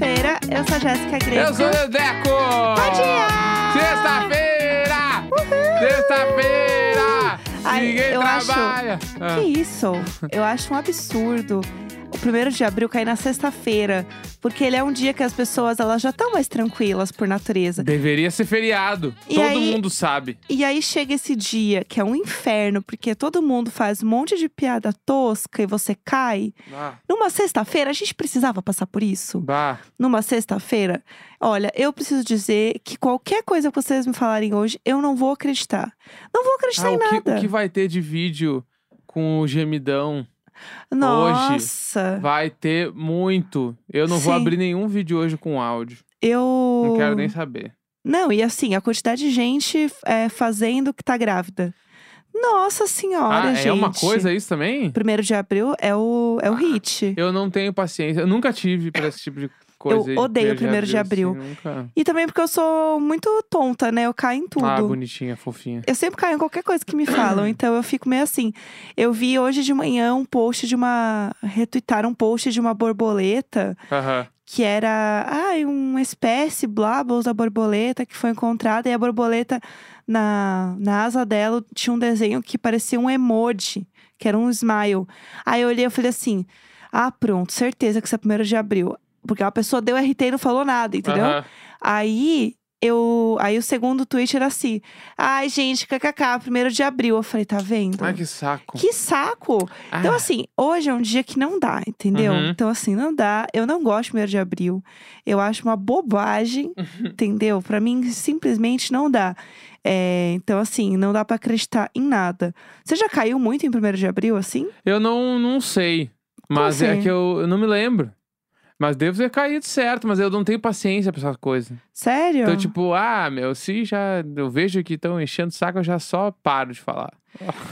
sexta-feira. Eu sou a Jéssica Greco. Eu sou o Dedeco! Bom dia! Sexta-feira! Sexta-feira! Ai, Ninguém eu acho- trabalha! Ah, Que isso? Eu acho um absurdo o 1 de abril cair na sexta-feira. Porque ele é um dia que as pessoas elas já estão mais tranquilas por natureza. Deveria ser feriado. E Todo aí- mundo sabe. E aí chega esse dia que é um inferno, porque todo mundo faz um monte de piada tosca e você cai. Ah, Numa sexta-feira, a gente precisava passar por isso. bah. numa sexta-feira, olha, eu preciso dizer que qualquer coisa que vocês me falarem hoje, eu não vou acreditar. Não vou acreditar Ah, em o, que, nada. o que vai ter de vídeo com o gemidão? Nossa, Vai ter muito. Eu não vou Sim. abrir nenhum vídeo hoje com áudio. eu. Não quero nem saber. Não, e assim, a quantidade de gente é, fazendo que tá grávida. Nossa senhora, ah, gente. é uma coisa isso também? Primeiro de abril é o, é o hit. Eu não tenho paciência. Eu nunca tive pra esse tipo de coisa. de odeio primeiro de abril. assim, nunca... E também porque eu sou muito tonta, né? Eu caio em tudo. Ah, bonitinha, fofinha. Eu sempre caio em qualquer coisa que me falam, então eu fico meio assim. Eu vi hoje de manhã um post de uma. Retweetaram um post de uma borboleta Aham. que era. Ai, uma espécie, blabos da borboleta que foi encontrada e a borboleta, na, na asa dela, tinha um desenho que parecia um emoji, que era um smile. Aí eu olhei e falei assim: ah, pronto, certeza que isso é primeiro de abril. Porque a pessoa deu RT e não falou nada, entendeu? Aí eu. Aí o segundo tweet era assim: Ai, gente, kkk, primeiro de abril. Eu falei, tá vendo? Ai, que saco. Que saco! Então, Ah, assim, hoje é um dia que não dá, entendeu? Uhum. Então, assim, não dá. Eu não gosto de primeiro de abril. Eu acho uma bobagem, entendeu? Pra mim, simplesmente não dá. É, então, assim, não dá pra acreditar em nada. Você já caiu muito em primeiro de abril, assim? Eu não, não sei. Mas é que eu, eu não me lembro. Mas devo ter caído certo, mas eu não tenho paciência pra essas coisas. Sério? Então, tipo, ah, meu, se já eu vejo que estão enchendo o saco, eu já só paro de falar.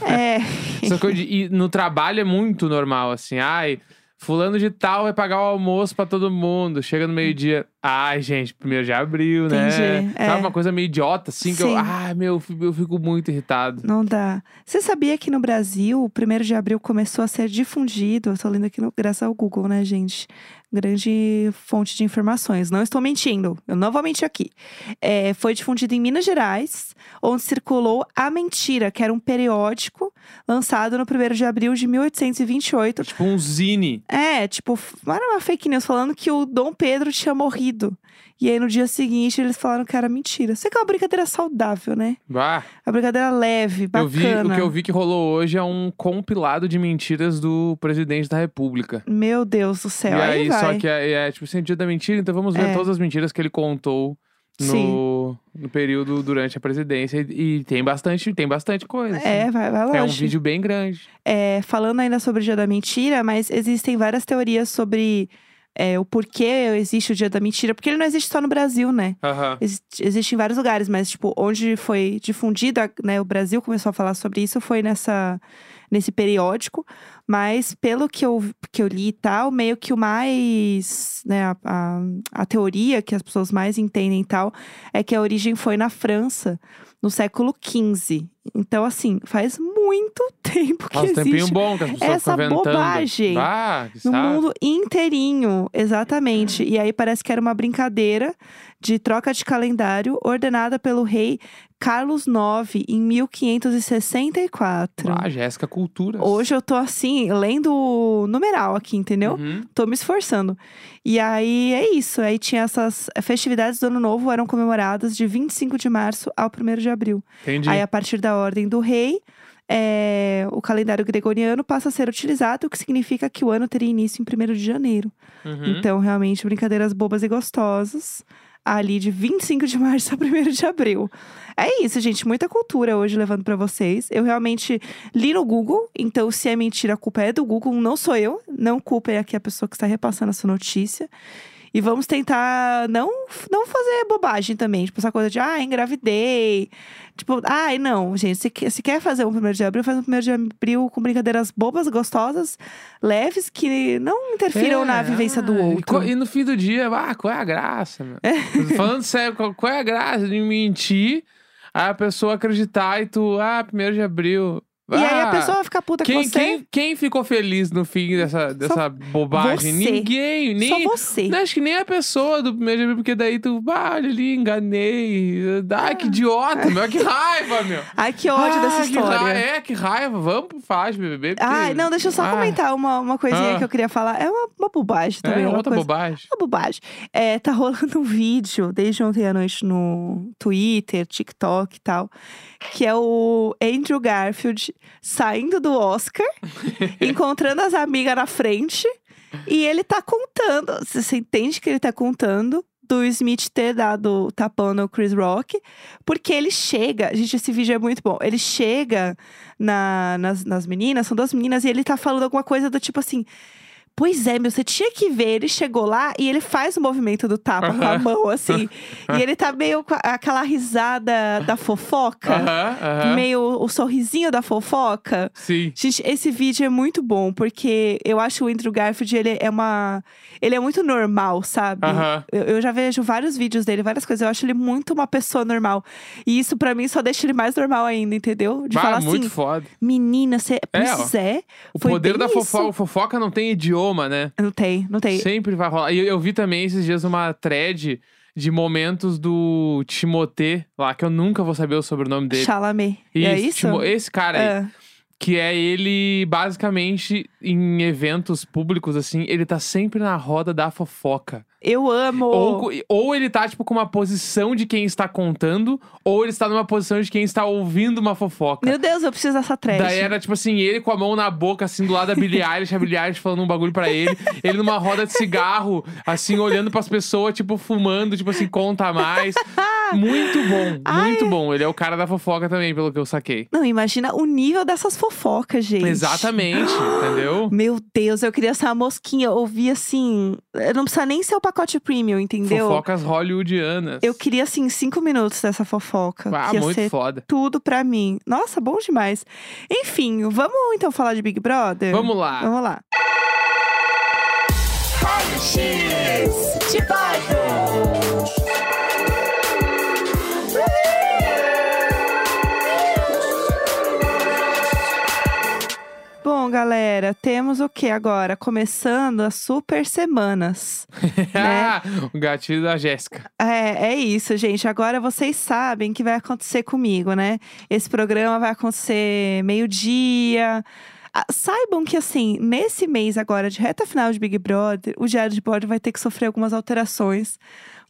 É. Essa coisa de- e no trabalho é muito normal, assim. Ai, fulano de tal vai pagar o almoço pra todo mundo. Chega no meio-dia. Ai, gente, primeiro de abril, né? Entendi, é. Sabe uma coisa meio idiota, assim, que eu. Sim. Ai, meu, eu fico- muito irritado. Não dá. Você sabia que no Brasil, o primeiro de abril começou a ser difundido? Eu tô lendo aqui no, graças ao Google, né, gente? Grande fonte de informações. Não estou mentindo. Eu não vou mentir aqui. É, foi difundido em Minas Gerais, onde circulou A Mentira, que era um periódico lançado no 1 de abril de 1828. Tipo um zine. É, tipo, era uma fake news falando que o Dom Pedro tinha morrido. E aí no dia seguinte eles falaram que era mentira. Sei que é uma brincadeira saudável, né? Bah, Uma brincadeira leve, bacana. eu vi, o que eu vi que rolou hoje é um compilado de mentiras do presidente da República. Meu Deus do céu. e aí, vai. só que é, é tipo assim, dia da mentira, então vamos ver É. todas as mentiras que ele contou no, no período durante a presidência. E, e tem bastante, tem bastante coisa. É, assim. vai, vai longe. É um vídeo bem grande. É, falando ainda sobre o Dia da Mentira, mas existem várias teorias sobre é, o porquê existe o Dia da Mentira. Porque ele não existe só no Brasil, né? Aham. Existe, existe em vários lugares, mas, tipo, onde foi difundido, né? O Brasil começou a falar sobre isso, foi nessa, nesse periódico. Mas, pelo que eu, que eu li e tal, meio que o mais, né? A, a, a teoria que as pessoas mais entendem e tal, é que a origem foi na França, no século XV. Então, assim, faz muito tempo que tempinho existe bom que as pessoas essa bobagem Ah, no mundo inteirinho, exatamente. E aí parece que era uma brincadeira de troca de calendário ordenada pelo rei Carlos IX em 1564. Ah, Jéssica Culturas. Hoje eu tô assim, lendo o numeral aqui, entendeu? Uhum. Tô me esforçando. E aí é isso. Aí tinha essas festividades do Ano Novo eram comemoradas de 25 de março ao 1 de abril. Entendi. Aí, a partir da ordem do rei, é, o calendário gregoriano passa a ser utilizado, o que significa que o ano teria início em 1 de janeiro. Uhum. Então, realmente, brincadeiras bobas e gostosas. Ali de 25 de março a 1 de abril. É isso, gente. Muita cultura hoje levando pra vocês. Eu realmente li no Google, então se é mentira, a culpa é do Google, não sou eu. Não culpem aqui a pessoa que está repassando essa notícia. E vamos tentar não, não fazer bobagem também. Tipo, essa coisa de, ah, engravidei. Tipo, ai, não, gente. Se, se quer fazer um primeiro de abril, faz um primeiro de abril com brincadeiras bobas, gostosas, leves, que não interfiram É, na vivência do ah, e outro. co- E, no fim do dia, ah, qual é a graça, meu? Falando sério, qual, qual é a graça de mentir, a pessoa acreditar e tu, ah, primeiro de abril. E aí a Ah, pessoa vai ficar puta com Quem, você. quem, quem ficou feliz no fim dessa, dessa bobagem? você. Ninguém. Nem, Só você. Não, acho que nem a pessoa do primeiro dia, porque daí tu, ah, olha ali, enganei. Ah, que idiota, meu, que raiva, meu. Ai, que ódio ah, dessa história. ra- É, que raiva. Vamos pro faz, BBB. porque- Ai, não, deixa eu só Ah, comentar uma, uma coisinha Ah. que eu queria falar. É uma, uma bobagem também. É uma outra coisa- bobagem. Uma bobagem. É, tá rolando um vídeo desde ontem à noite no Twitter, TikTok e tal, que é o Andrew Garfield saindo do Oscar, encontrando as amigas na frente, e ele tá contando. Você entende que ele tá contando do Smith ter dado tapão no Chris Rock, porque ele chega. Gente, esse vídeo é muito bom. Ele chega na- nas, nas meninas, são duas meninas, e ele tá falando alguma coisa do tipo assim. Pois é, meu, você tinha que ver. Ele chegou lá e ele faz o movimento do tapa com a mão, assim. e ele tá meio com aquela risada da fofoca. Aham, aham. Meio o sorrisinho da fofoca. Sim. Gente, esse vídeo é muito bom, porque eu acho o Andrew Garfield, ele é uma. Ele é muito normal, sabe? Eu, eu já vejo vários vídeos dele, várias coisas. Eu acho ele muito uma pessoa normal. E isso, pra mim, só deixa ele mais normal ainda, entendeu? De Bah, falar muito assim, foda. menina, você. É, Pois é. O poder da isso. fofoca. Fofoca não tem idioma, né? Não tem, não tem. Sempre vai rolar. E eu, eu vi também esses dias uma thread de momentos do Timothée lá, que eu nunca vou saber o sobrenome dele. Chalamet. é isso? Timo- esse cara aí. É. Que é ele, basicamente, em eventos públicos, assim, ele tá sempre na roda da fofoca. Eu amo. Ou, ou ele tá, tipo, com uma posição de quem está contando, ou ele está numa posição de quem está ouvindo uma fofoca. Meu Deus, eu preciso dessa thread. Daí era, tipo assim, ele com a mão na boca, assim, do lado da Billie Eilish, a Billie Eilish falando um bagulho pra ele. Ele numa roda de cigarro, assim, olhando pras pessoas, tipo, fumando, tipo assim, conta mais. Muito bom, Ai. muito bom. Ele é o cara da fofoca também, pelo que eu saquei. Não, imagina o nível dessas fofocas, gente. Exatamente, entendeu? Meu Deus, eu queria ser uma mosquinha. Eu ouvi assim. Eu não precisa nem ser o pacote premium, entendeu? Fofocas hollywoodianas. Eu queria, assim, cinco minutos dessa fofoca. Ah, que ia muito ser foda. tudo pra mim. Nossa, bom demais. Enfim, vamos então falar de Big Brother? Vamos lá. Vamos lá. Bom, galera, temos o que agora? Começando as super semanas. né? o gatilho da Jéssica. É, é isso, gente. Agora vocês sabem o que vai acontecer comigo, né? Esse programa vai acontecer meio-dia. Ah, saibam que, assim, nesse mês agora, de reta final de Big Brother, o Diário de Bordo vai ter que sofrer algumas alterações.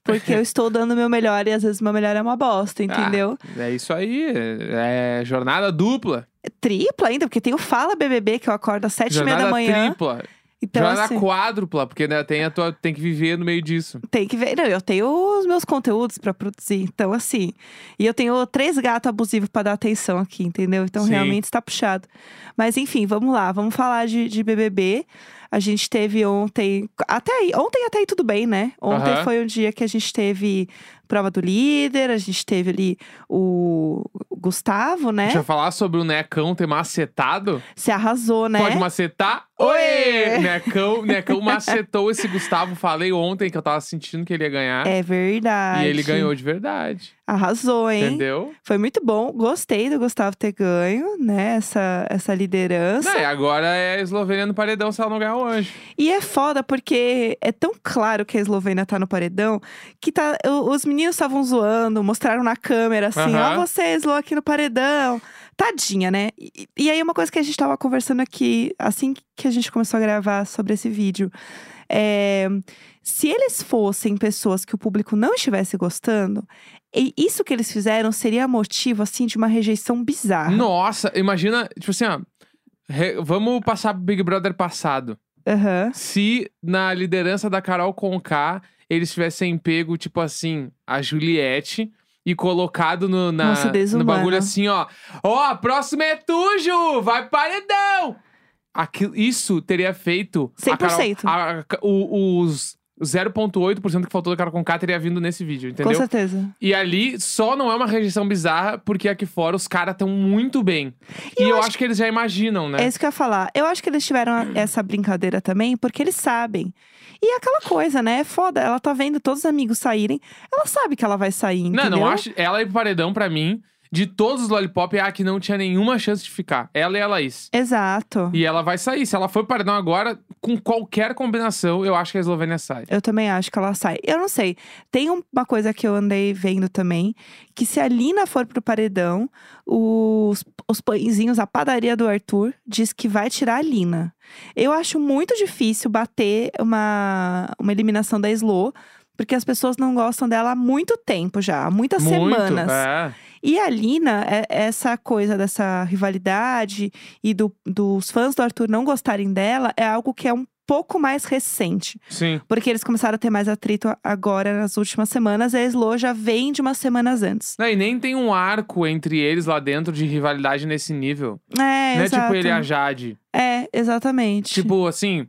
Porque eu estou dando o meu melhor e às vezes o meu melhor é uma bosta, entendeu? Ah, é isso aí. É jornada dupla. Tripla ainda, porque tem o Fala BBB, que eu acordo às sete e meia da manhã. tripla. Então, jornada assim, quádrupla, porque né, tem, a tua, tem que viver no meio disso. Tem que ver. Não, eu tenho os meus conteúdos pra produzir. Então, assim. E eu tenho três gatos abusivos pra dar atenção aqui, entendeu? Então, Sim. realmente está puxado. Mas, enfim, vamos lá. Vamos falar de, de BBB. A gente teve ontem. Até aí. Ontem até aí tudo bem, né? Ontem Aham. foi um dia que a gente teve prova do líder, a gente teve ali o Gustavo, né? Deixa eu falar sobre o Necão ter macetado. Se arrasou, né? Pode macetar? Oi! Necão, Necão macetou esse Gustavo. Falei ontem que eu tava sentindo que ele ia ganhar. É verdade. e ele ganhou de verdade. Arrasou, hein? Entendeu? Foi muito bom. Gostei do Gustavo ter ganho, né? Essa, essa liderança. Não, e agora é a Eslovênia no paredão se ela não ganhar anjo. E é foda porque é tão claro que a Eslovênia tá no paredão que tá, os meninos estavam zoando, mostraram na câmera assim: ó, Aham. você, Slo, aqui no paredão. Tadinha, né? E, e aí, uma coisa que a gente tava conversando aqui, assim que a gente começou a gravar sobre esse vídeo. É, se eles fossem pessoas que o público não estivesse gostando, isso que eles fizeram seria motivo, assim, de uma rejeição bizarra. Nossa, imagina, tipo assim, ó. re- vamos passar pro Big Brother passado. Aham. Se na liderança da Carol Conká eles tivessem pego, tipo assim, a Juliette e colocado no, na, Nossa, no bagulho assim, ó. Ó, a próxima é tu, Ju! Vai paredão! Aquilo, isso teria feito. a Carol- 100%. a- a- o- os 0,8% que faltou da Carol Conká teria vindo nesse vídeo, Com entendeu? certeza. E ali só não é uma rejeição bizarra, porque aqui fora os caras estão muito bem. E, eu, acho... que eles já imaginam, né? É isso que eu ia falar. Eu acho que eles tiveram essa brincadeira também, porque eles sabem. E é aquela coisa, né? É foda. Ela tá vendo todos os amigos saírem. Ela sabe que ela vai sair, Não, entendeu? não acho. Ela ir pro paredão, pra mim, de todos os Lollipop, é a que não tinha nenhuma chance de ficar. Ela e a Laís. Exato. E ela vai sair. Se ela for paredão agora, com qualquer combinação, eu acho que a Eslovênia sai. Eu também acho que ela sai. Eu não sei. Tem um- uma coisa que eu andei vendo também: que se a Lina for pro paredão, os, os pãezinhos, a padaria do Arthur, diz que vai tirar a Lina. Eu acho muito difícil bater uma, uma eliminação da Slo, porque as pessoas não gostam dela há muito tempo já, há muitas Muito. semanas. É. E a Lina, é- essa coisa dessa rivalidade e do- dos fãs do Arthur não gostarem dela, é algo que é um pouco mais recente. Sim. Porque eles começaram a ter mais atrito agora nas últimas semanas. E a Slo já vem de umas semanas antes. Não, e nem tem um arco entre eles lá dentro de rivalidade nesse nível. É, não é exato. tipo ele e a Jade. É, exatamente. Tipo, assim.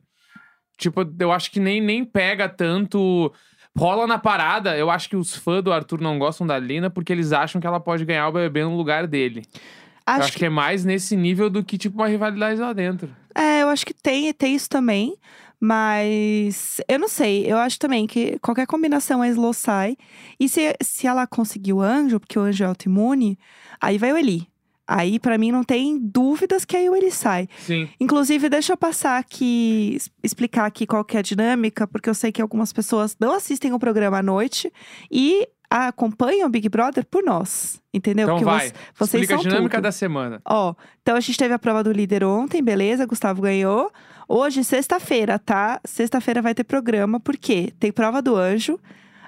Tipo, eu acho que nem, nem pega tanto. Rola na parada. Eu acho que os fãs do Arthur não gostam da Lina porque eles acham que ela pode ganhar o BBB no lugar dele. eu acho acho que... é mais nesse nível do que, tipo, uma rivalidade lá dentro. É, eu acho que tem, tem isso também. Mas eu não sei, eu acho também que qualquer combinação a Slo sai. E se, se ela conseguir o anjo, porque o anjo é autoimune, aí vai o Eli. Aí, pra mim, não tem dúvidas que aí o Eli sai. Sim. Inclusive, deixa eu passar aqui, explicar aqui qual que é a dinâmica, porque eu sei que algumas pessoas não assistem o programa à noite e acompanham o Big Brother por nós, entendeu? Então porque vai. vo- vocês Explica a dinâmica tudo. da semana. Ó, então a gente teve a prova do líder ontem, beleza? Gustavo ganhou. Hoje, sexta-feira, tá? Sexta-feira vai ter programa, porque tem prova do anjo.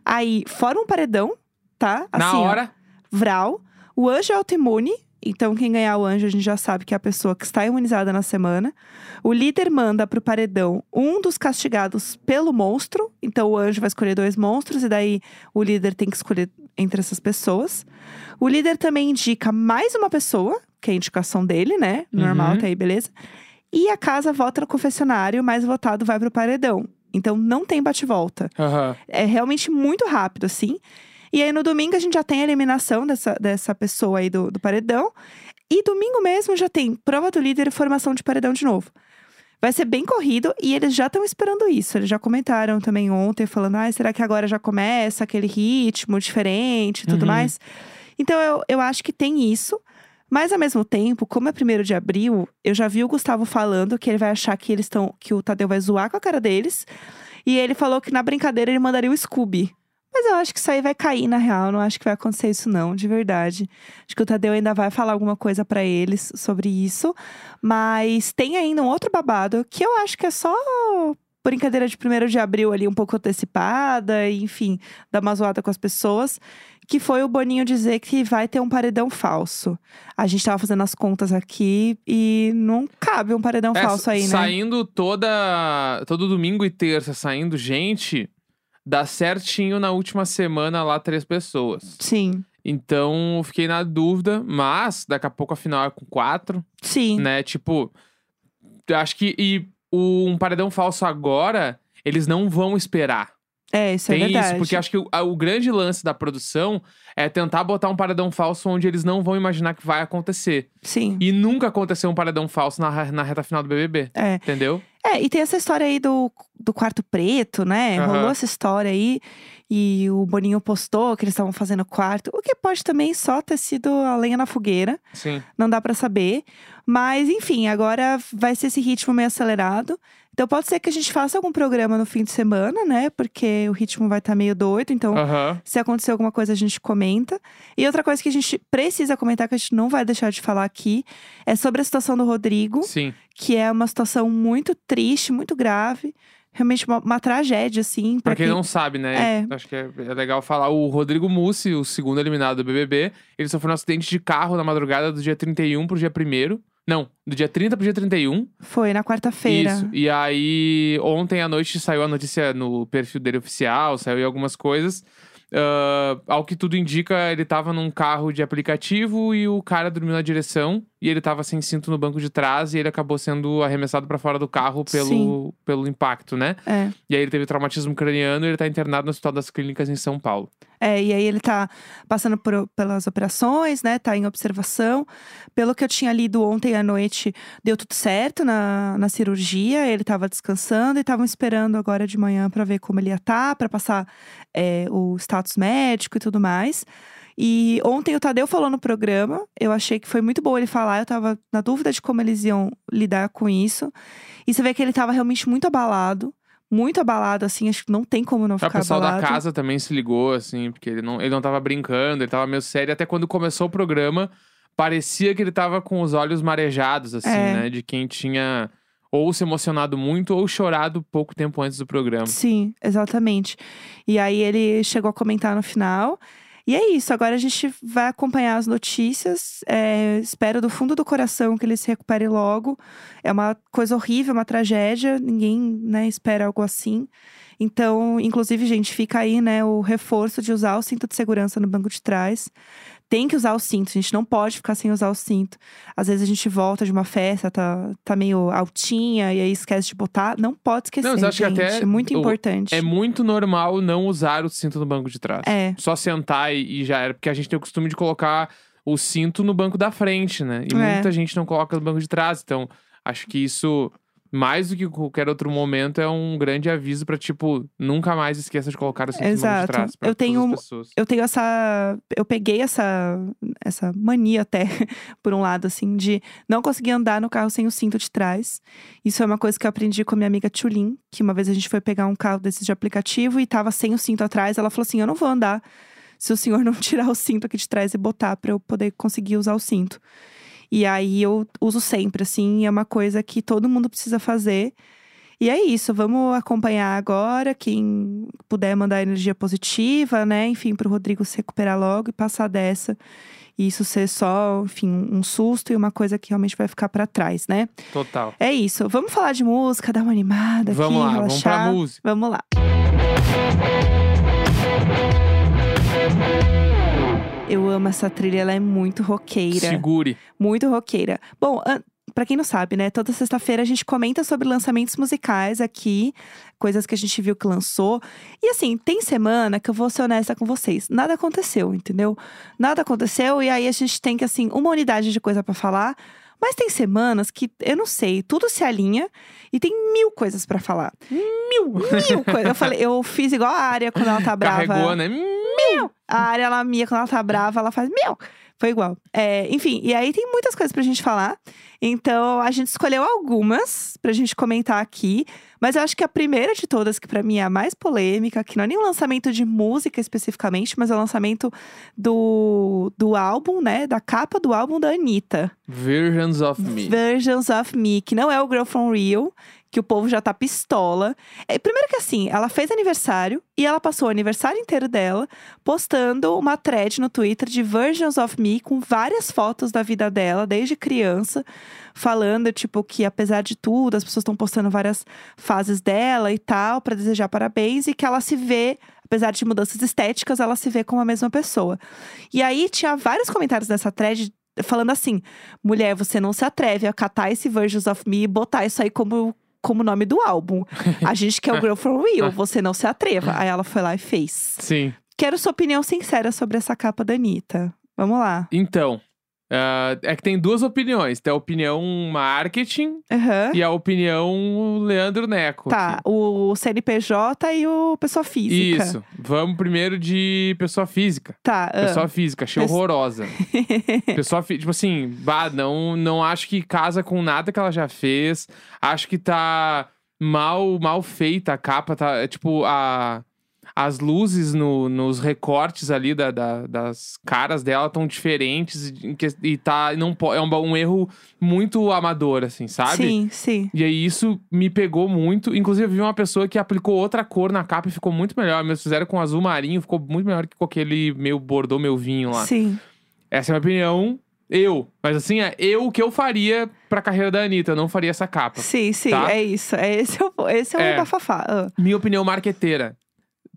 Aí, fora um paredão, tá? Na Assim, ó, hora. Vral. O anjo é autoimune. Então, quem ganhar o anjo, a gente já sabe que é a pessoa que está imunizada na semana. O líder manda pro paredão um dos castigados pelo monstro. Então, o anjo vai escolher dois monstros, e daí o líder tem que escolher entre essas pessoas. O líder também indica mais uma pessoa, que é a indicação dele, né? Normal, Uhum. tá aí, beleza? E a casa vota no confessionário, o mais votado vai pro paredão. Então, não tem bate-volta. Aham. É realmente muito rápido, assim. E aí no domingo a gente já tem a eliminação dessa, dessa pessoa aí do, do paredão. E domingo mesmo já tem prova do líder e formação de paredão de novo. Vai ser bem corrido e eles já estão esperando isso. Eles já comentaram também ontem, falando: ah, será que agora já começa aquele ritmo diferente e tudo Uhum. mais? Então eu, eu acho que tem isso. Mas ao mesmo tempo, como é primeiro de abril, eu já vi o Gustavo falando que ele vai achar que eles estão. que o Tadeu vai zoar com a cara deles. E ele falou que na brincadeira ele mandaria o Scooby. Mas eu acho que isso aí vai cair na real, não acho que vai acontecer isso não, de verdade. Acho que o Tadeu ainda vai falar alguma coisa pra eles sobre isso, mas tem ainda um outro babado que eu acho que é só brincadeira de 1 de abril ali um pouco antecipada, enfim, dar uma zoada com as pessoas, que foi o Boninho dizer que vai ter um paredão falso. A gente tava fazendo as contas aqui e não cabe um paredão É, falso aí, né? Saindo toda. Todo domingo e terça, saindo gente, dá certinho na última semana lá três pessoas. Sim. Então, fiquei na dúvida, mas daqui a pouco a final é com quatro, Sim. né? Tipo, eu acho que. E o- um paredão falso agora, eles não vão esperar. É, isso é Tem verdade. isso, porque acho que o, a- o grande lance da produção é tentar botar um paredão falso onde eles não vão imaginar que vai acontecer. Sim. E nunca aconteceu um paredão falso na, na reta final do BBB. É. Entendeu? É, e tem essa história aí do, do quarto preto, né? Aham. Rolou essa história aí. E o Boninho postou que eles estavam fazendo quarto. O que pode também só ter sido a lenha na fogueira. Sim. Não dá pra saber. Mas, enfim, agora vai ser esse ritmo meio acelerado. Então pode ser que a gente faça algum programa no fim de semana, né? Porque o ritmo vai estar meio doido. Então, Aham. se acontecer alguma coisa, a gente comenta. E outra coisa que a gente precisa comentar, que a gente não vai deixar de falar aqui, é sobre a situação do Rodrigo Sim. que é uma situação muito triste, muito grave. Realmente uma, uma tragédia, assim. Pra quem não sabe, né? É. Acho que é, é legal falar. O Rodrigo Mussi, o segundo eliminado do BBB, ele sofreu um acidente de carro na madrugada do dia 31 pro dia 1 Não, do dia 30 pro dia 31. Foi na quarta-feira. Isso. E aí, ontem à noite saiu a notícia no perfil dele oficial, saiu algumas coisas. Ah, ao que tudo indica, ele tava num carro de aplicativo e o cara dormiu na direção. E ele tava sem cinto no banco de trás e ele acabou sendo arremessado pra fora do carro pelo, Sim. pelo impacto, né? É. E aí ele teve traumatismo craniano e ele tá internado no Hospital das Clínicas em São Paulo. É, e aí ele tá passando por- pelas operações, né? Tá em observação. Pelo que eu tinha lido ontem à noite, deu tudo certo na, na cirurgia. Ele tava descansando e estavam esperando agora de manhã pra ver como ele ia estar, pra passar é, o status médico e tudo mais. E ontem o Tadeu falou no programa, eu achei que foi muito bom ele falar, eu tava na dúvida de como eles iam lidar com isso. E você vê que ele tava realmente muito abalado, muito abalado, assim, acho que não tem como não O ficar pessoal abalado. da casa também se ligou, assim, porque ele não, ele não tava brincando, ele tava meio sério. Até quando começou o programa, parecia que ele tava com os olhos marejados, assim, É. né? De quem tinha ou se emocionado muito ou chorado pouco tempo antes do programa. Sim, exatamente. E aí ele chegou a comentar no final. E é isso, agora a gente vai acompanhar as notícias. é, espero do fundo do coração que ele se recupere logo. É uma coisa horrível, uma tragédia. Ninguém né, espera algo assim. Então, inclusive, gente, fica aí né, o reforço de usar o cinto de segurança no banco de trás. Tem que usar o cinto, a gente não pode ficar sem usar o cinto. Às vezes a gente volta de uma festa, tá, tá meio altinha e aí esquece de botar. Não pode esquecer, Não, mas acho que gente. até é muito importante. É muito normal não usar o cinto no banco de trás. É. Só sentar e, e já era. Porque a gente tem o costume de colocar o cinto no banco da frente, né? E É. muita gente não coloca no banco de trás. Então, acho que isso, mais do que qualquer outro momento, é um grande aviso pra, tipo, nunca mais esqueça de colocar o cinto de trás. pra Eu tenho todas as pessoas. eu tenho essa. Eu peguei essa, essa mania até, por um lado, assim, de não conseguir andar no carro sem o cinto de trás. Isso é uma coisa que eu aprendi com a minha amiga Tulin, que uma vez a gente foi pegar um carro desses de aplicativo e tava sem o cinto atrás. Ela falou assim: Eu não vou andar se o senhor não tirar o cinto aqui de trás e botar pra eu poder conseguir usar o cinto. E aí eu uso sempre, assim, é uma coisa que todo mundo precisa fazer. E é isso, vamos acompanhar agora. Quem puder mandar energia positiva, né? Enfim, pro Rodrigo se recuperar logo e passar dessa. E isso ser só, enfim, um susto e uma coisa que realmente vai ficar pra trás, né? Total. É isso. Vamos falar de música, dar uma animada Vamos aqui, lá, vamos pra relaxar. música. Vamos lá. Eu amo essa trilha, ela é muito roqueira. Segure. Muito roqueira. Bom, an- pra quem não sabe, né? Toda sexta-feira a gente comenta sobre lançamentos musicais aqui, coisas que a gente viu que lançou. E assim, tem semana que eu vou ser honesta com vocês. Nada aconteceu, entendeu? Nada aconteceu e aí a gente tem que, assim, uma unidade de coisa pra falar. Mas tem semanas que, eu não sei, tudo se alinha e tem mil coisas pra falar. Mil! Mil coisas. Eu falei, eu fiz igual a área quando ela tá brava. Carregou, né? A área, ela minha, quando ela tá brava, ela faz meu. Foi igual. É, enfim, e aí tem muitas coisas pra gente falar. Então, a gente escolheu algumas pra gente comentar aqui. Mas eu acho que a primeira de todas, que pra mim é a mais polêmica, que não é nem o lançamento de música especificamente, mas é o lançamento do, do álbum, né? Da capa do álbum da Anitta. Versions of Me. Versions of Me, que não é o Girl From Real, que o povo já tá pistola. É, primeiro que assim, ela fez aniversário e ela passou o aniversário inteiro dela postando uma thread no Twitter de Versions of Me com várias fotos da vida dela desde criança, falando tipo que apesar de tudo, as pessoas estão postando várias fases dela e tal pra desejar parabéns e que ela se vê Apesar de mudanças estéticas, ela se vê como a mesma pessoa. E aí tinha vários comentários nessa thread falando assim: mulher, você não se atreve a catar esse Versions of Me e botar isso aí como como nome do álbum. A gente quer o Girl From Real, você não se atreva. Aí ela foi lá e fez. Sim. Quero sua opinião sincera sobre essa capa da Anitta. Vamos lá. Então, ah, é que tem duas opiniões. Tem a opinião marketing Aham. e a opinião Leandro Neco. Tá, aqui. o CNPJ e o pessoa física. Isso. Vamos primeiro de pessoa física. Tá. ah. Pessoa física, achei horrorosa. Pessoa física, tipo assim, bah, não, não acho que casa com nada que ela já fez. Acho que tá mal, mal feita a capa, tá, é, tipo, a... As luzes no- nos recortes ali da- da- das caras dela estão diferentes e, e tá, não, é um, um erro muito amador, assim, sabe? Sim, sim. E aí isso me pegou muito. Inclusive, eu vi uma pessoa que aplicou outra cor na capa e ficou muito melhor. Meus fizeram com azul marinho, ficou muito melhor que com aquele meu bordô, meu vinho lá. Sim. Essa é a minha opinião. Eu. Mas assim, é eu o que eu faria pra carreira da Anitta. Eu não faria essa capa. Sim, sim. Tá? É isso. É esse é o, esse é o É. bafafá. Ah, Minha opinião marqueteira.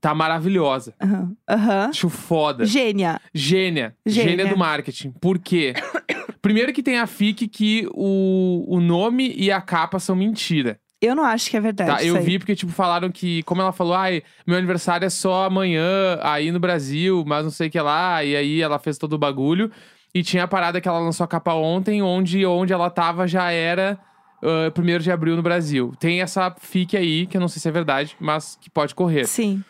Tá maravilhosa. Aham. Aham. Acho foda. Gênia. Gênia. Gênia. Gênia do marketing. Por quê? Primeiro que tem a FIC que o, o nome e a capa são mentira. Eu não acho que é verdade. Tá, eu isso aí. vi porque, tipo, falaram que, como ela falou, ai, meu aniversário é só amanhã, aí no Brasil, mas não sei o que lá, e aí ela fez todo o bagulho. E tinha a parada que ela lançou a capa ontem, onde, onde ela tava já era 1 de abril no Brasil. Tem essa fique aí, que eu não sei se é verdade, mas que pode correr. Sim.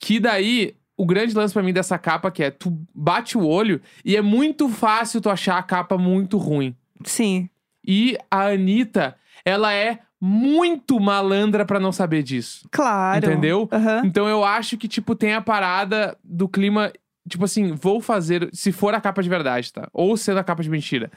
Que daí, o grande lance pra mim dessa capa que é tu bate o olho e é muito fácil tu achar a capa muito ruim. Sim. E a Anitta, ela é muito malandra pra não saber disso. Claro. Entendeu? Aham. Então eu acho que, tipo, tem a parada do clima. Tipo assim, vou fazer. Se for a capa de verdade, tá? Ou sendo a capa de mentira.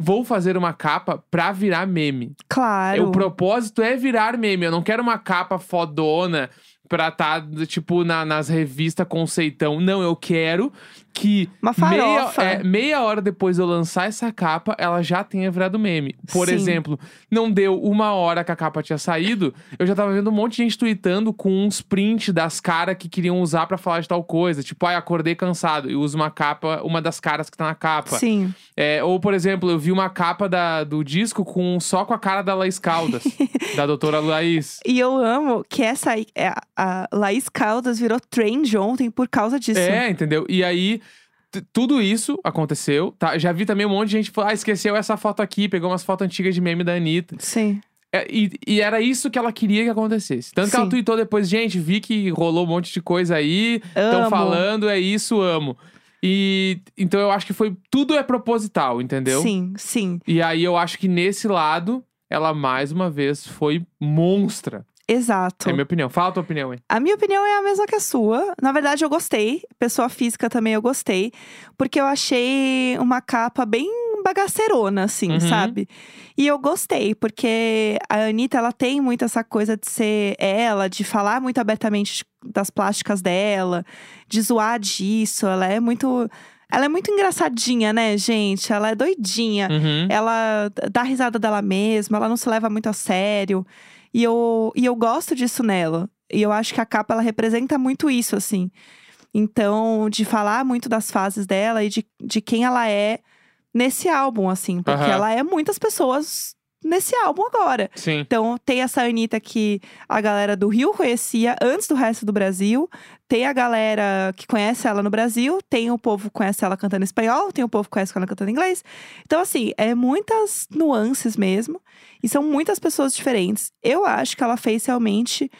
Vou fazer uma capa pra virar meme. Claro. O propósito é virar meme. Eu não quero uma capa fodona pra tá, tipo, na- nas revistas conceitão. Não, eu quero que Uma meia, é, meia hora depois de eu lançar essa capa, ela já tenha virado meme. Por Sim. exemplo, não deu uma hora que a capa tinha saído, eu já tava vendo um monte de gente tweetando com uns prints das caras que queriam usar pra falar de tal coisa. Tipo, ai, acordei cansado e uso uma capa, uma das caras que tá na capa. Sim. É, ou, por exemplo, eu vi uma capa da, do disco com só com a cara da Laís Caldas, da doutora Laís. E eu amo que essa é, a Laís Caldas virou trend ontem por causa disso. É, entendeu? E aí, tudo isso aconteceu, tá? Já vi também um monte de gente falar, ah, esqueceu essa foto aqui, pegou umas fotos antigas de meme da Anitta. Sim. É, e, e era isso que ela queria que acontecesse. Tanto que ela Sim. tweetou depois, gente, vi que rolou um monte de coisa aí, estão falando, é isso, amo. E então eu acho que foi. Tudo é proposital, entendeu? Sim, sim. E aí eu acho que nesse lado, ela mais uma vez foi monstra. Exato. É a minha opinião. Fala a tua opinião, hein? A minha opinião é a mesma que a sua. Na verdade, eu gostei. Pessoa física também eu gostei. Porque eu achei uma capa bem bagaceirona, assim, Uhum. sabe? E eu gostei, porque a Anitta, ela tem muito essa coisa de ser ela, de falar muito abertamente das plásticas dela, de zoar disso. Ela é muito. Ela é muito engraçadinha, né, gente? Ela é doidinha. Uhum. Ela dá risada dela mesma, ela não se leva muito a sério. E eu, e eu gosto disso nela. E eu acho que a capa, ela representa muito isso, assim. Então, de falar muito das fases dela e de, de quem ela é nesse álbum, assim. Porque Aham. ela é muitas pessoas nesse álbum agora. Sim. Então, tem essa Anitta que a galera do Rio conhecia antes do resto do Brasil. Tem a galera que conhece ela no Brasil. Tem o povo que conhece ela cantando espanhol. Tem o povo que conhece ela cantando inglês. Então, assim, é muitas nuances mesmo. E são muitas pessoas diferentes. Eu acho que ela fez realmente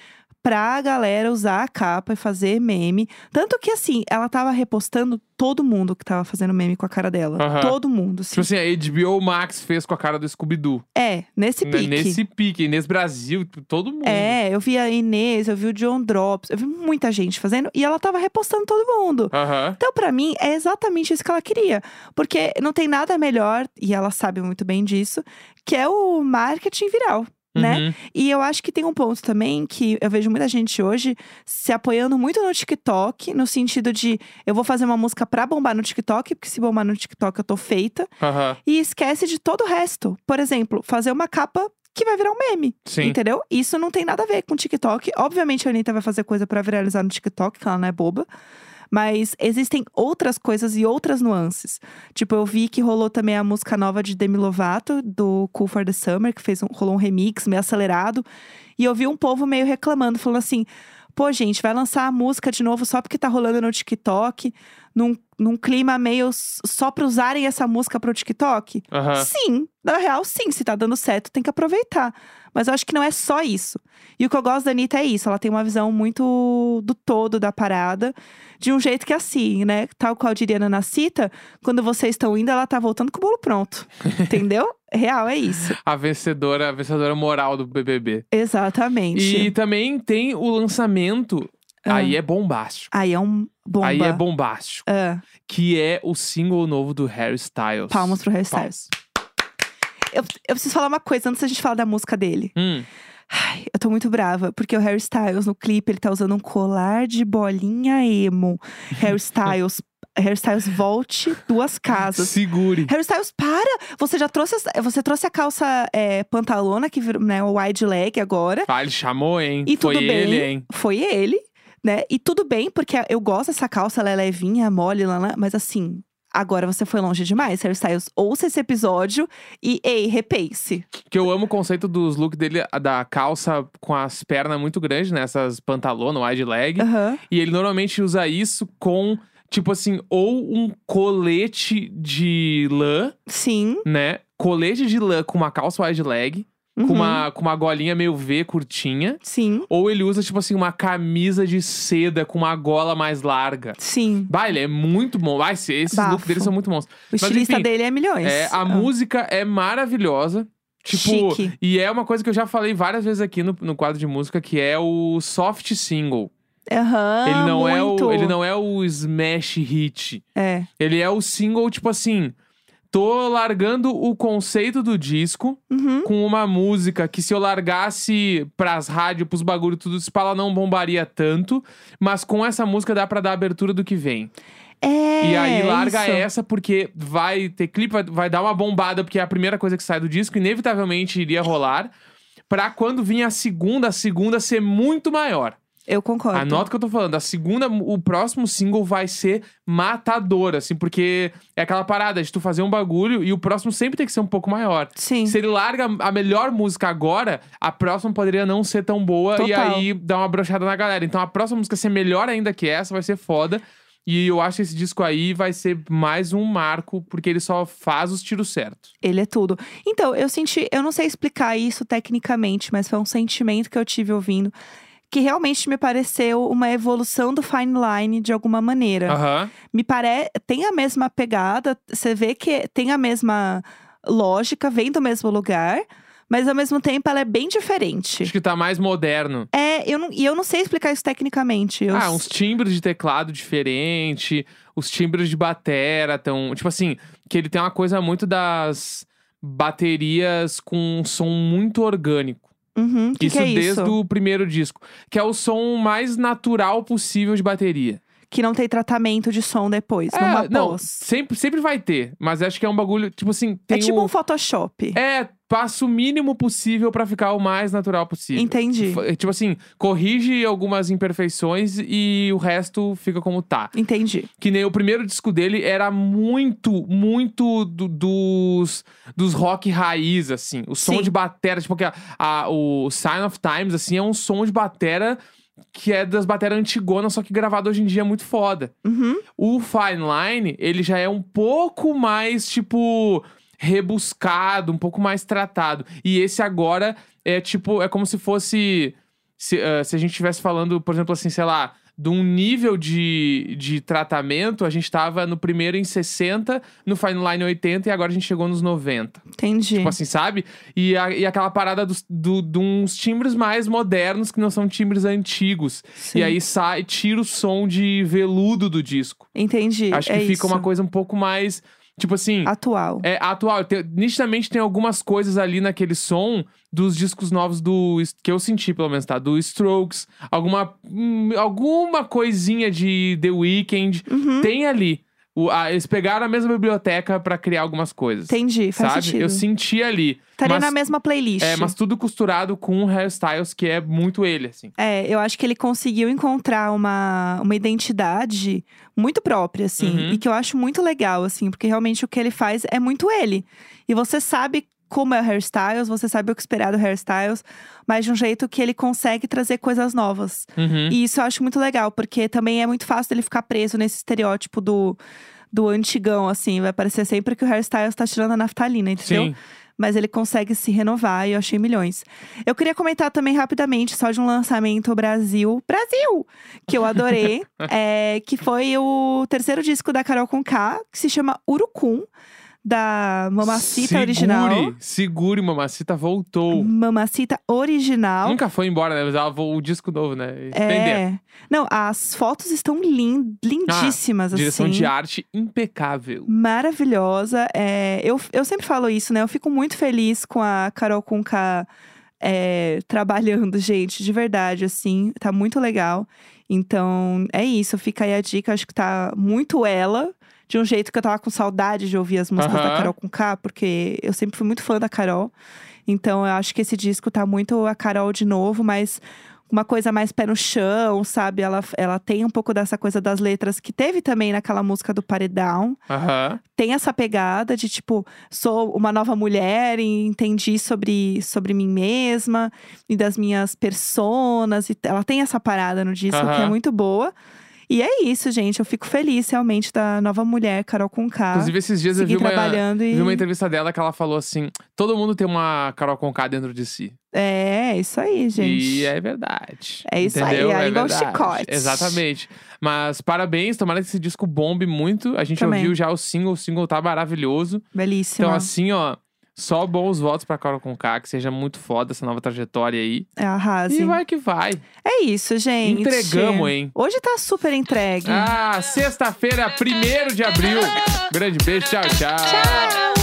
pra galera usar a capa e fazer meme. Tanto que, assim, ela tava repostando todo mundo que tava fazendo meme com a cara dela. Aham. Todo mundo, assim. Tipo assim, a HBO Max fez com a cara do Scooby-Doo. É, nesse Né? pique. Nesse pique. Nesse Brasil, todo mundo. É, eu vi a Inês, eu vi o John Drops, eu vi muita gente fazendo e ela tava repostando todo mundo. Aham. Então, pra mim, é exatamente isso que ela queria. Porque não tem nada melhor, e ela sabe muito bem disso, que é o marketing viral. Né? Uhum. E eu acho que tem um ponto também que eu vejo muita gente hoje se apoiando muito no TikTok, no sentido de eu vou fazer uma música pra bombar no TikTok, porque se bombar no TikTok eu tô feita, Aham. e esquece de todo o resto. Por exemplo, fazer uma capa que vai virar um meme. Sim. Entendeu? Isso não tem nada a ver com TikTok. Obviamente a Anitta vai fazer coisa pra viralizar no TikTok, que ela não é boba. Mas existem outras coisas e outras nuances. Tipo, eu vi que rolou também a música nova de Demi Lovato, do Cool for the Summer, que fez um, rolou um remix meio acelerado. E eu vi um povo meio reclamando, falando assim: pô, gente, vai lançar a música de novo só porque tá rolando no TikTok, num, num clima meio só pra usarem essa música pro TikTok? Aham. Sim, na real, sim. Se tá dando certo, tem que aproveitar. Mas eu acho que não é só isso. E o que eu gosto da Anitta é isso. Ela tem uma visão muito do todo da parada. De um jeito que é assim, né? Tal qual diria Nana Cita, quando vocês estão indo, ela tá voltando com o bolo pronto. Entendeu? Real, é isso. A vencedora, a vencedora moral do BBB. Exatamente. E também tem o lançamento. Ah. Aí é bombástico. Aí é um bomba. Aí é bombástico. Ah, Que é o single novo do Harry Styles. palmas pro hairstyles. Eu, eu preciso falar uma coisa antes da gente falar da música dele. Hum. Ai, eu tô muito brava, porque o Harry Styles no clipe ele tá usando um colar de bolinha emo. Harry Styles, Harry Styles volte duas casas. Segure. Harry Styles, para! Você já trouxe, você trouxe a calça é, pantalona, que virou né, o wide leg agora. Ah, ele chamou, hein? E Foi tudo bem. ele, hein? Foi ele, né? E tudo bem, porque eu gosto dessa calça, ela é levinha, mole, lá, lá, mas assim, agora você foi longe demais, Harry Styles. Ouça esse episódio e, ei, repense. Que eu amo o conceito dos looks dele, da calça com as pernas muito grandes, né? Essas pantalona, wide leg. Aham. E ele normalmente usa isso com, tipo assim, ou um colete de lã, Sim. né? Colete de lã com uma calça wide leg. Uhum. com, uma, com uma golinha meio V curtinha. Sim, Ou ele usa, tipo assim, uma camisa de seda com uma gola mais larga. sim. Bah, ele é muito bom. Vai, esse- esses Bafo. looks dele são muito bons. O Mas, estilista enfim, dele é milhões. É, a Ah. música é maravilhosa. Tipo, Chique. e é uma coisa que eu já falei várias vezes aqui no, no quadro de música, que é o soft single. Aham, ele, não é Ah, muito. o, ele não é o smash hit. É, Ele é o single, tipo assim. Tô largando o conceito do disco uhum. com uma música que se eu largasse pras rádios, pros bagulho, tudo isso, ela não bombaria tanto. Mas com essa música dá pra dar abertura do que vem. É, e aí larga isso. essa porque vai ter clipe, vai, vai dar uma bombada, porque é a primeira coisa que sai do disco, inevitavelmente iria rolar. Pra quando vir a segunda, a segunda ser muito maior. Eu concordo. Anota o que eu tô falando. A segunda, o próximo single vai ser matador, assim, porque é aquela parada de tu fazer um bagulho e o próximo sempre tem que ser um pouco maior. Sim. Se ele larga a melhor música agora, a próxima poderia não ser tão boa e Total. aí dá uma brochada na galera. Então a próxima música ser melhor ainda que essa vai ser foda. E eu acho que esse disco aí vai ser mais um marco, porque ele só faz os tiros certos. Ele é tudo. Então, eu senti, eu não sei explicar isso tecnicamente, mas foi um sentimento que eu tive ouvindo que realmente me pareceu uma evolução do Fine Line de alguma maneira. Aham. Me parece, tem a mesma pegada, você vê que tem a mesma lógica, vem do mesmo lugar, mas ao mesmo tempo ela é bem diferente. Acho que tá mais moderno. É, eu não, e eu não sei explicar isso tecnicamente. Eu, Ah, uns timbres de teclado diferente, os timbres de batera tão, tipo assim, que ele tem uma coisa muito das baterias com um som muito orgânico. Uhum, que isso que é desde isso? o primeiro disco, que é o som mais natural possível de bateria. Que não tem tratamento de som depois, numa É, não, pós. sempre, sempre vai ter, mas acho que é um bagulho, tipo assim, É tipo o... um Photoshop. É, passa o mínimo possível pra ficar o mais natural possível. Entendi. F- Tipo assim, corrige algumas imperfeições e o resto fica como tá. Entendi. Que nem o primeiro disco dele era muito, muito do- dos, dos rock raiz, assim. O som Sim. de batera, tipo, que a, a- o Sign of Times, assim, é um som de batera que é das bateras antigonas, só que gravado hoje em dia é muito foda. Uhum. O Fine Line, ele já é um pouco mais, tipo, rebuscado, um pouco mais tratado. E esse agora é tipo, é como se fosse. Se, ah, se a gente estivesse falando, por exemplo, assim, sei lá, de um nível de, de tratamento, a gente tava no primeiro em 60, no Fine Line 80 e agora a gente chegou nos 90. Entendi. Tipo assim, sabe? E, a- e aquela parada dos, do, de uns timbres mais modernos que não são timbres antigos. Sim. E aí sai, tira o som de veludo do disco. Entendi. Acho que é fica isso. uma coisa um pouco mais. Tipo assim. Atual. É atual. Tem- nitidamente tem algumas coisas ali naquele som dos discos novos do. que eu senti, pelo menos, tá? Do Strokes. Alguma. hum, alguma coisinha de The Weeknd. Uhum. Tem ali. O- a- eles pegaram a mesma biblioteca pra criar algumas coisas. Entendi, faz sabe? sentido. Eu senti ali. Estaria mas, na mesma playlist. É, mas tudo costurado com o hairstyles, que é muito ele, assim. É, eu acho que ele conseguiu encontrar uma, uma identidade muito própria, assim. Uhum. E que eu acho muito legal, assim, porque realmente o que ele faz é muito ele. E você sabe como é o hairstyles, você sabe o que esperar do hairstyles, mas de um jeito que ele consegue trazer coisas novas. Uhum. E isso eu acho muito legal, porque também é muito fácil dele ficar preso nesse estereótipo do, do antigão, assim. Vai parecer sempre que o hairstyles tá tirando a naftalina, entendeu? Sim. mas ele consegue se renovar e eu achei milhões. Eu queria comentar também rapidamente, só de um lançamento Brasil, Brasil, que eu adorei, é, que foi o terceiro disco da Carol Conká, que se chama Urucum, da Mamacita segure, original. Segure, Mamacita voltou. Mamacita original. Nunca foi embora, né? Mas ela, vo- o disco novo, né? É. Não, as fotos estão lin- lindíssimas, Direção assim. de arte impecável. maravilhosa. É, eu, eu sempre falo isso, né? Eu fico muito feliz com a Carol Conká é, trabalhando, gente, de verdade, assim. Tá muito legal. Então, é isso. Fica aí a dica. Acho que tá muito ela. De um jeito que eu tava com saudade de ouvir as músicas da. Carol Conká, porque eu sempre fui muito fã da Carol. Então, eu acho que esse disco tá muito a Carol de novo, mas uma coisa mais pé no chão, sabe? Ela, ela tem um pouco dessa coisa das letras que teve também naquela música do Paredão tem essa pegada de tipo, sou uma nova mulher e entendi sobre, sobre mim mesma e das minhas personas. E ela tem essa parada no disco que é muito boa. E é isso, gente. Eu fico feliz realmente da nova mulher, Carol Conká. Inclusive, esses dias eu vi uma, e. vi uma entrevista dela que ela falou assim: todo mundo tem uma Carol Conká dentro de si. É, isso aí, gente. E é verdade. É isso aí, entendeu? é igual verdade. chicote. Exatamente. Mas parabéns, tomara que esse disco bombe muito. A gente Também. ouviu já o single, o single tá maravilhoso. Belíssima. Então, assim, ó, só bons votos pra Carol Conká, que seja muito foda essa nova trajetória aí. É, arrasem. E vai que vai. É isso, gente. Entregamos, hein? Hoje tá super entregue. Ah, sexta-feira, 1 de abril. Grande beijo, tchau, tchau. Tchau!